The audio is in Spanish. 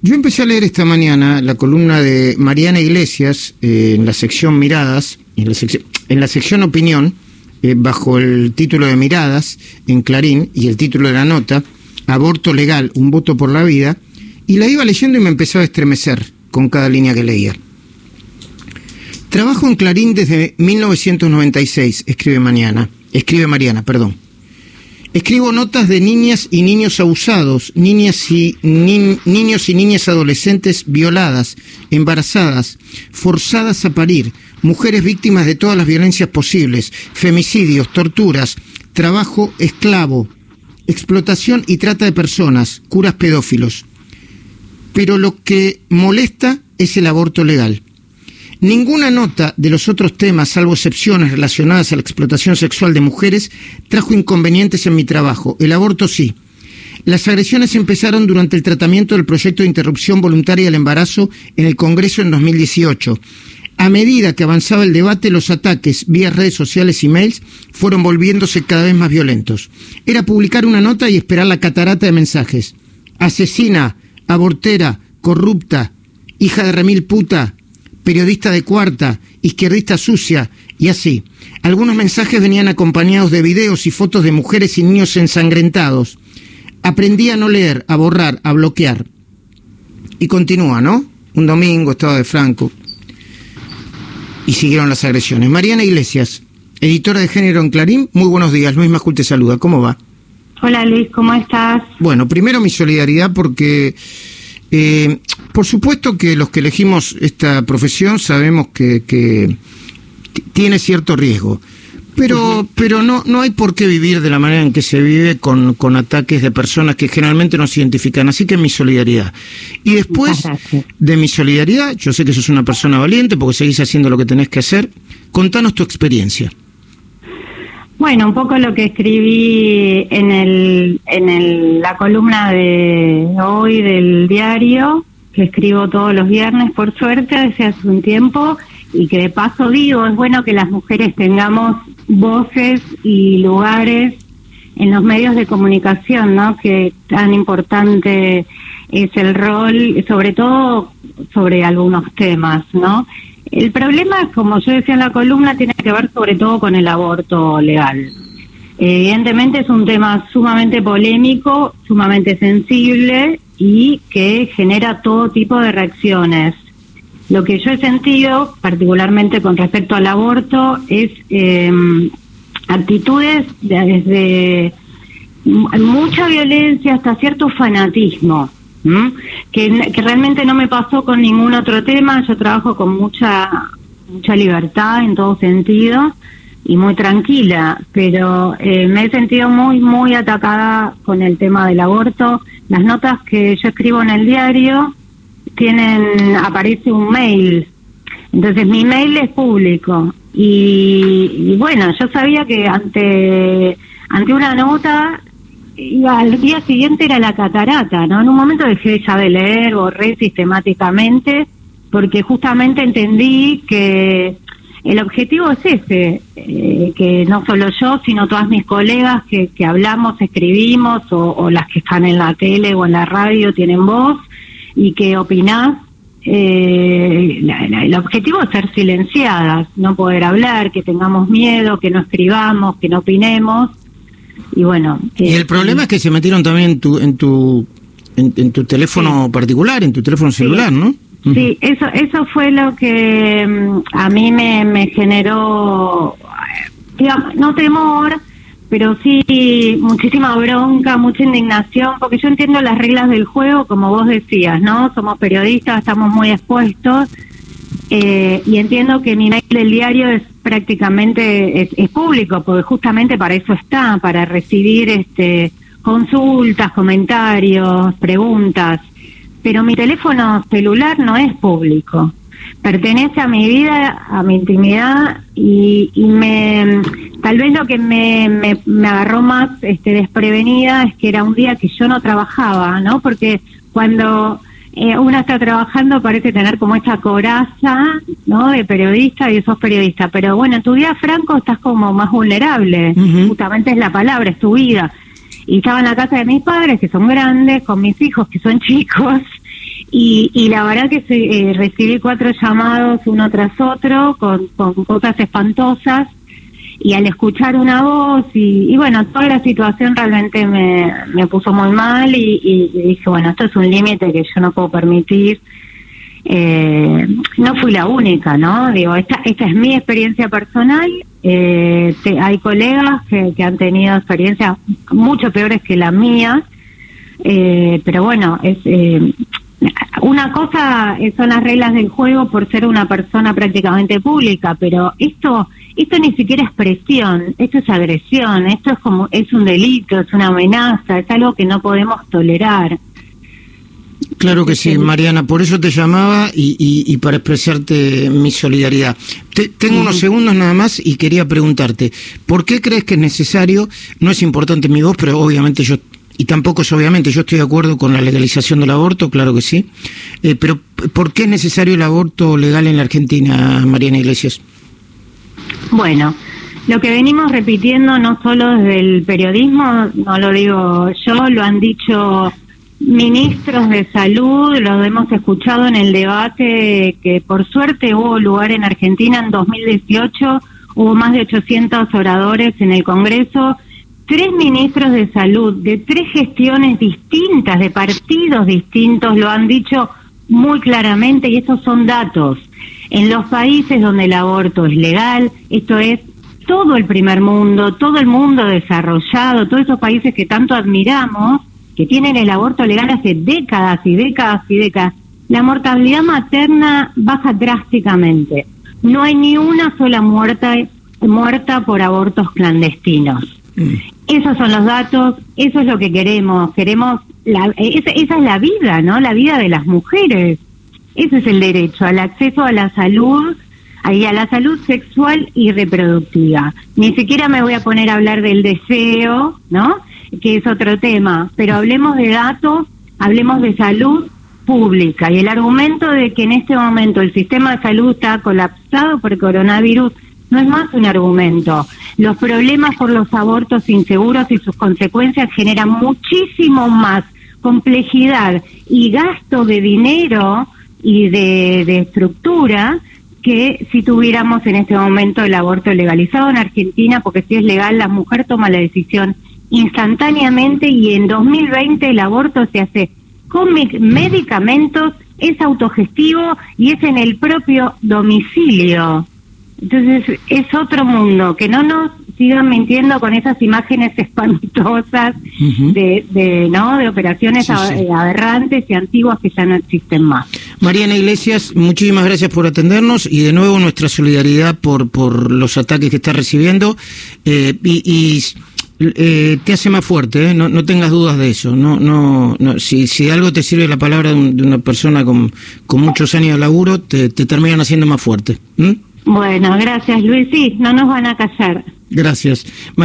Yo empecé a leer esta mañana la columna de Mariana Iglesias eh, en la sección Miradas, en la, sección, en la sección Opinión, eh, bajo el título de Miradas en Clarín y el título de la nota, Aborto legal, un voto por la vida, y la iba leyendo y me empezó a estremecer con cada línea que leía. Trabajo en Clarín desde 1996, escribe Mariana, escribe Mariana, perdón. Escribo notas de niñas y niños abusados, niñas y niños y niñas adolescentes violadas, embarazadas, forzadas a parir, mujeres víctimas de todas las violencias posibles, femicidios, torturas, trabajo esclavo, explotación y trata de personas, curas pedófilos. Pero lo que molesta es el aborto legal. Ninguna nota de los otros temas, salvo excepciones relacionadas a la explotación sexual de mujeres, trajo inconvenientes en mi trabajo. El aborto sí. Las agresiones empezaron durante el tratamiento del proyecto de interrupción voluntaria del embarazo en el Congreso en 2018. A medida que avanzaba el debate, los ataques vía redes sociales y mails fueron volviéndose cada vez más violentos. Era publicar una nota y esperar la catarata de mensajes. Asesina, abortera, corrupta, hija de remil puta, periodista de cuarta, izquierdista sucia y así. Algunos mensajes venían acompañados de videos y fotos de mujeres y niños ensangrentados. Aprendí a no leer, a borrar, a bloquear. Y continúa, ¿no? Un domingo, estaba de Franco. Y siguieron las agresiones. Mariana Iglesias, editora de género en Clarín, muy buenos días. Luis Mascul te saluda. ¿Cómo va? Hola Luis, ¿cómo estás? Bueno, primero mi solidaridad porque eh, por supuesto que los que elegimos esta profesión sabemos que, tiene cierto riesgo. Pero, pero no, no hay por qué vivir de la manera en que se vive con, con ataques de personas que generalmente no se identifican. Así que mi solidaridad. Y después de mi solidaridad, yo sé que sos una persona valiente porque seguís haciendo lo que tenés que hacer. Contanos tu experiencia. Bueno, un poco lo que escribí en, el, en el, la columna de hoy del diario, que escribo todos los viernes, por suerte, desde hace un tiempo, y que de paso digo, es bueno que las mujeres tengamos voces y lugares en los medios de comunicación, ¿no? Que tan importante es el rol, sobre todo sobre algunos temas, ¿no? El problema, como yo decía en la columna, tiene que ver sobre todo con el aborto legal. Evidentemente es un tema sumamente polémico, sumamente sensible y que genera todo tipo de reacciones. Lo que yo he sentido, particularmente con respecto al aborto, es eh, actitudes desde mucha violencia hasta cierto fanatismo que, realmente no me pasó con ningún otro tema. Yo trabajo con mucha, mucha libertad en todo sentido y muy tranquila, pero eh, me he sentido muy, muy atacada con el tema del aborto. Las notas que yo escribo en el diario tienen, aparece un mail. Entonces mi mail es público y, y bueno, yo sabía que ante ante una nota al día siguiente era la catarata, ¿no? En un momento dejé ya de leer, borré sistemáticamente, porque justamente entendí que el objetivo es ese, eh, que no solo yo, sino todas mis colegas que, que hablamos, escribimos, o, las que están en la tele o en la radio tienen voz, y que opinás, eh, el objetivo es ser silenciadas, no poder hablar, que tengamos miedo, que no escribamos, que no opinemos, y bueno. y el problema es que se metieron también en tu, en tu, en, tu teléfono particular, en tu teléfono celular, ¿no? Sí, eso, eso fue lo que mm, a mí me, me generó, digamos, no temor, pero sí muchísima bronca, mucha indignación, porque yo entiendo las reglas del juego, como vos decías, ¿no? Somos periodistas, estamos muy expuestos, eh, y entiendo que mi mail del diario es prácticamente es, público, porque justamente para eso está, para recibir este consultas, comentarios, preguntas. Pero mi teléfono celular no es público. Pertenece a mi vida, a mi intimidad y, me tal vez lo que me, me, me agarró más este desprevenida es que era un día que yo no trabajaba, ¿no? Porque cuando eh, una está trabajando, parece tener como esta coraza, ¿no? De periodista y sos periodista. Pero bueno, en tu vida, Franco, estás como más vulnerable. Justamente es la palabra, es tu vida. Y estaba en la casa de mis padres, que son grandes, con mis hijos, que son chicos. Y, la verdad que eh, recibí cuatro llamados uno tras otro con, con cosas espantosas y al escuchar una voz y, y, bueno, toda la situación realmente me, me puso muy mal y, y, dije, bueno, esto es un límite que yo no puedo permitir. Eh, no fui la única, ¿no? Digo, esta, esta es mi experiencia personal. Eh, te, hay colegas que, han tenido experiencias mucho peores que la mía, eh, pero bueno, es eh, una cosa son las reglas del juego por ser una persona prácticamente pública, pero esto esto ni siquiera es presión, esto es agresión, esto es como es un delito, es una amenaza, es algo que no podemos tolerar. Claro que sí, Mariana, por eso te llamaba y, y, y para expresarte mi solidaridad. Te, tengo unos segundos nada más y quería preguntarte, ¿por qué crees que es necesario, no es importante mi voz, pero obviamente yo, y tampoco es obviamente, yo estoy de acuerdo con la legalización del aborto, claro que sí, eh, pero ¿por qué es necesario el aborto legal en la Argentina, Mariana Iglesias? Bueno, lo que venimos repitiendo no solo desde el periodismo, no lo digo yo, lo han dicho ministros de salud, lo hemos escuchado en el debate que por suerte hubo lugar en Argentina en 2018, hubo más de 800 oradores en el Congreso, tres ministros de salud de tres gestiones distintas, de partidos distintos, lo han dicho muy claramente y esos son datos. En los países donde el aborto es legal, esto es todo el primer mundo, todo el mundo desarrollado, todos esos países que tanto admiramos, que tienen el aborto legal hace décadas y décadas y décadas, la mortalidad materna baja drásticamente. No hay ni una sola muerta, muerta por abortos clandestinos. Mm. Esos son los datos, eso es lo que queremos. Queremos, la, esa, esa es la vida, ¿no? La vida de las mujeres. Ese es el derecho al acceso a la salud y a la salud sexual y reproductiva. Ni siquiera me voy a poner a hablar del deseo, ¿no? Que es otro tema, pero hablemos de datos, hablemos de salud pública y el argumento de que en este momento el sistema de salud está colapsado por coronavirus no es más un argumento. Los problemas por los abortos inseguros y sus consecuencias generan muchísimo más complejidad y gasto de dinero y de, de estructura que si tuviéramos en este momento el aborto legalizado en Argentina, porque si es legal, la mujer toma la decisión instantáneamente y en 2020 el aborto se hace con medicamentos, es autogestivo y es en el propio domicilio. Entonces es otro mundo, que no nos sigan mintiendo con esas imágenes espantosas uh -huh. de, de, ¿no? de operaciones sí, sí. aberrantes y antiguas que ya no existen más. Mariana Iglesias, muchísimas gracias por atendernos y de nuevo nuestra solidaridad por, por los ataques que está recibiendo eh, y, y eh, te hace más fuerte, ¿eh? no, no, tengas dudas de eso. No, no, no, si, si algo te sirve la palabra de, un, de una persona con, con, muchos años de laburo, te, te terminan haciendo más fuerte. ¿Mm? Bueno, gracias Luis. Sí, no nos van a callar. Gracias.